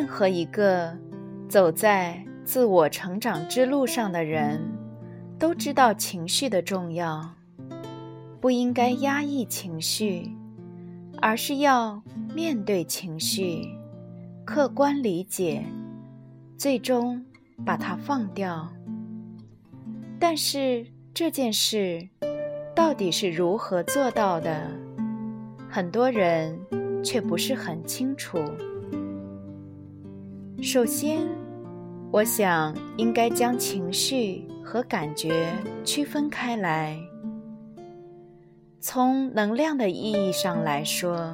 任何一个走在自我成长之路上的人，都知道情绪的重要，不应该压抑情绪，而是要面对情绪，客观理解，最终把它放掉。但是这件事到底是如何做到的，很多人却不是很清楚。首先，我想应该将情绪和感觉区分开来。从能量的意义上来说，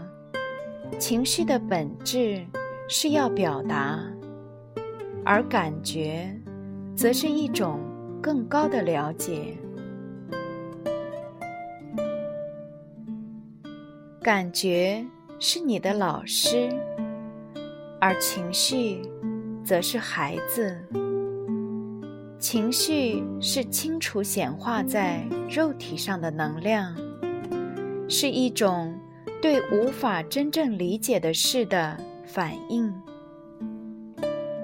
情绪的本质是要表达，而感觉则是一种更高的了解。感觉是你的老师，而情绪。则是孩子，情绪是清楚显化在肉体上的能量，是一种对无法真正理解的事的反应。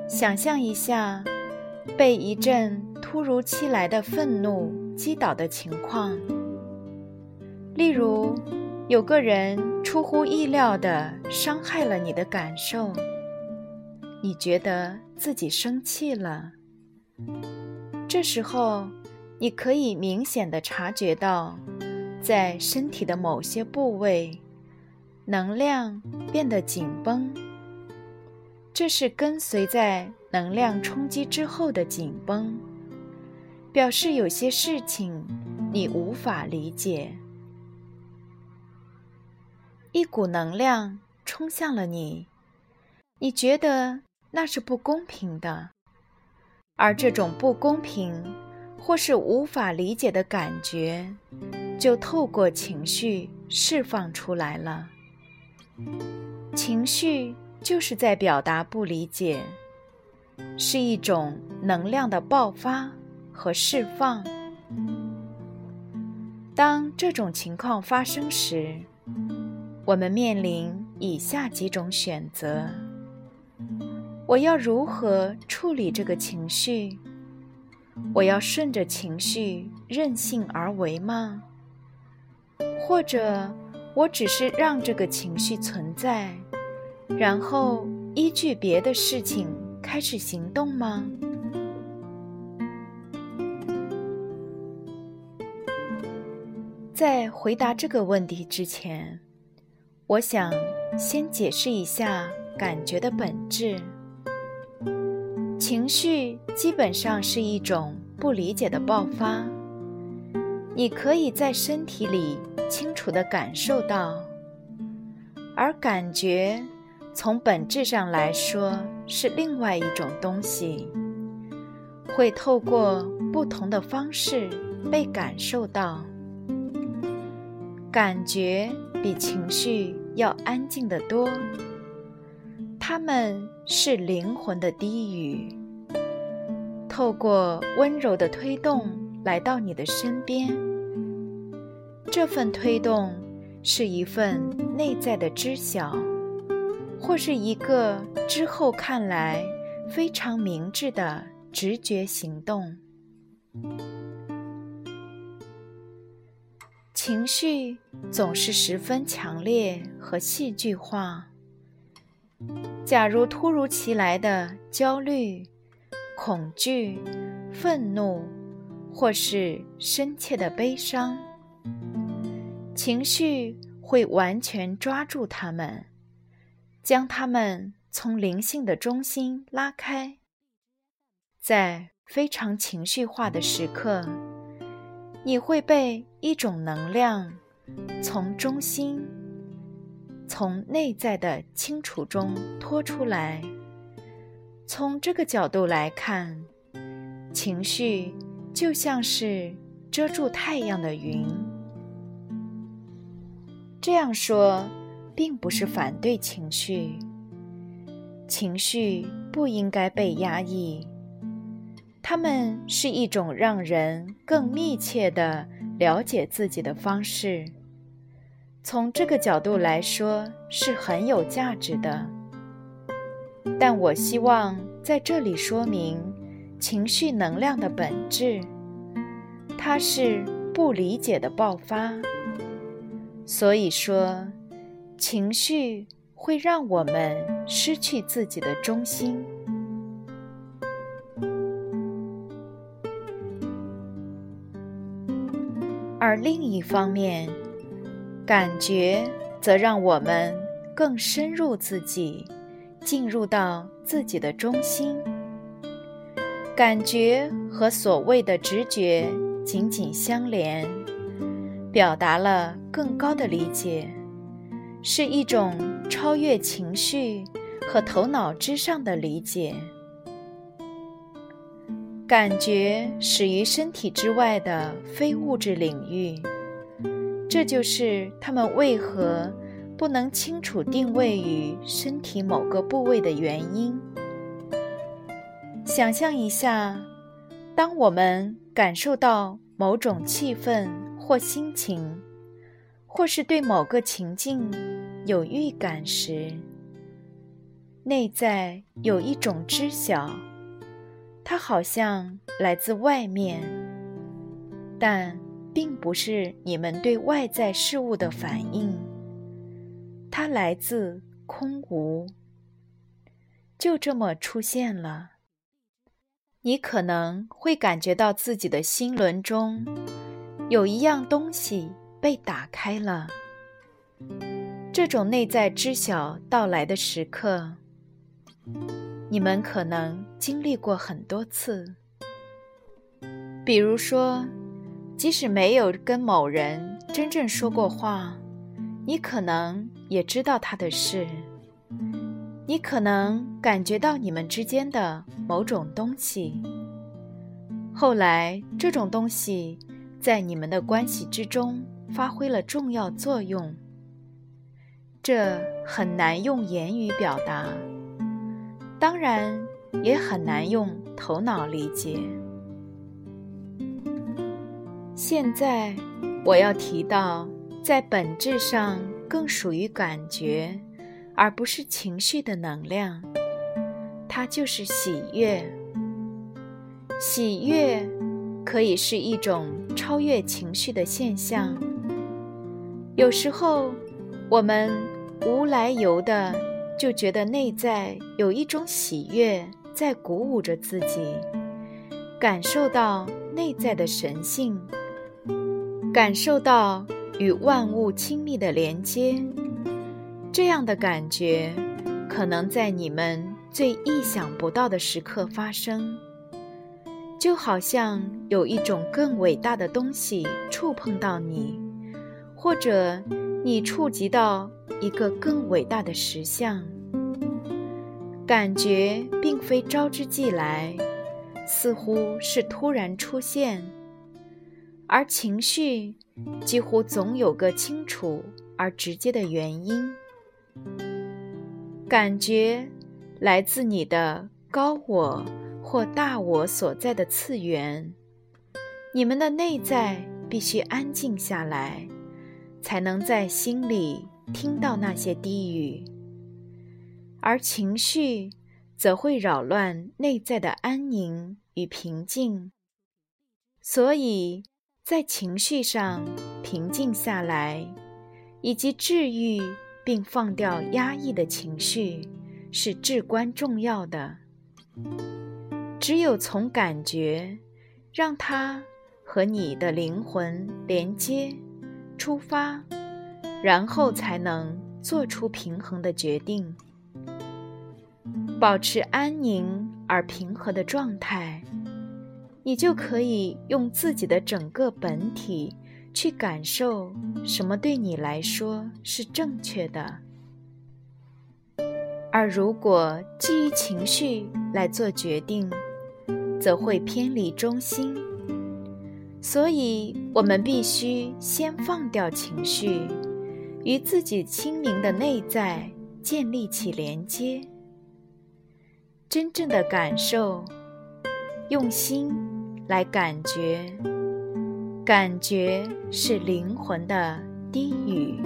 想象一下，被一阵突如其来的愤怒击倒的情况，例如有个人出乎意料地伤害了你的感受。你觉得自己生气了，这时候，你可以明显的察觉到，在身体的某些部位，能量变得紧绷。这是跟随在能量冲击之后的紧绷，表示有些事情你无法理解。一股能量冲向了你，你觉得。那是不公平的，而这种不公平或是无法理解的感觉，就透过情绪释放出来了。情绪就是在表达不理解，是一种能量的爆发和释放。当这种情况发生时，我们面临以下几种选择。我要如何处理这个情绪？我要顺着情绪任性而为吗？或者我只是让这个情绪存在，然后依据别的事情开始行动吗？在回答这个问题之前，我想先解释一下感觉的本质。情绪基本上是一种不理解的爆发，你可以在身体里清楚地感受到，而感觉从本质上来说是另外一种东西，会透过不同的方式被感受到。感觉比情绪要安静得多。他们是灵魂的低语，透过温柔的推动来到你的身边。这份推动是一份内在的知晓，或是一个之后看来非常明智的直觉行动。情绪总是十分强烈和戏剧化。假如突如其来的焦虑、恐惧、愤怒，或是深切的悲伤，情绪会完全抓住他们，将他们从灵性的中心拉开。在非常情绪化的时刻，你会被一种能量从中心。从内在的清楚中脱出来。从这个角度来看，情绪就像是遮住太阳的云。这样说，并不是反对情绪。情绪不应该被压抑，它们是一种让人更密切的了解自己的方式。从这个角度来说，是很有价值的。但我希望在这里说明情绪能量的本质，它是不理解的爆发。所以说，情绪。会让我们失去自己的中心，而另一方面，感觉则让我们更深入自己，进入到自己的中心。感觉和所谓的直觉紧紧相连，表达了更高的理解，是一种。超越情绪和头脑之上的理解，感觉始于身体之外的非物质领域，这就是他们为何不能清楚定位于身体某个部位的原因。想象一下，当我们感受到某种气氛或心情，或是对某个情境。有预感时，内在有一种知晓，它好像来自外面，但并不是你们对外在事物的反应。它来自空无，就这么出现了。你可能会感觉到自己的心轮中有一样东西被打开了。这种内在知晓到来的时刻，你们可能经历过很多次。比如说，即使没有跟某人真正说过话，你可能也知道他的事。你可能感觉到你们之间的某种东西，后来这种东西在你们的关系之中发挥了重要作用。这很难用言语表达，当然也很难用头脑理解。现在我要提到，在本质上更属于感觉，而不是情绪的能量，它就是喜悦。喜悦可以是一种超越情绪的现象，有时候。我们无来由的就觉得内在有一种喜悦在鼓舞着自己，感受到内在的神性，感受到与万物亲密的连接。这样的感觉可能在你们最意想不到的时刻发生，就好像有一种更伟大的东西触碰到你，或者。你触及到一个更伟大的实相，感觉并非招之即来，似乎是突然出现，而情绪几乎总有个清楚而直接的原因。感觉来自你的高我或大我所在的次元，你们的内在必须安静下来。才能在心里听到那些低语，而情绪则会扰乱内在的安宁与平静。所以，在情绪上平静下来，以及治愈并放掉压抑的情绪，是至关重要的。只有从感觉让它和你的灵魂连接。出发，然后才能做出平衡的决定，保持安宁而平和的状态，你就可以用自己的整个本体去感受什么对你来说是正确的。而如果基于情绪来做决定，则会偏离中心。所以，我们必须先放掉情绪，与自己清明的内在建立起连接，真正的感受，用心来感觉，感觉是灵魂的低语。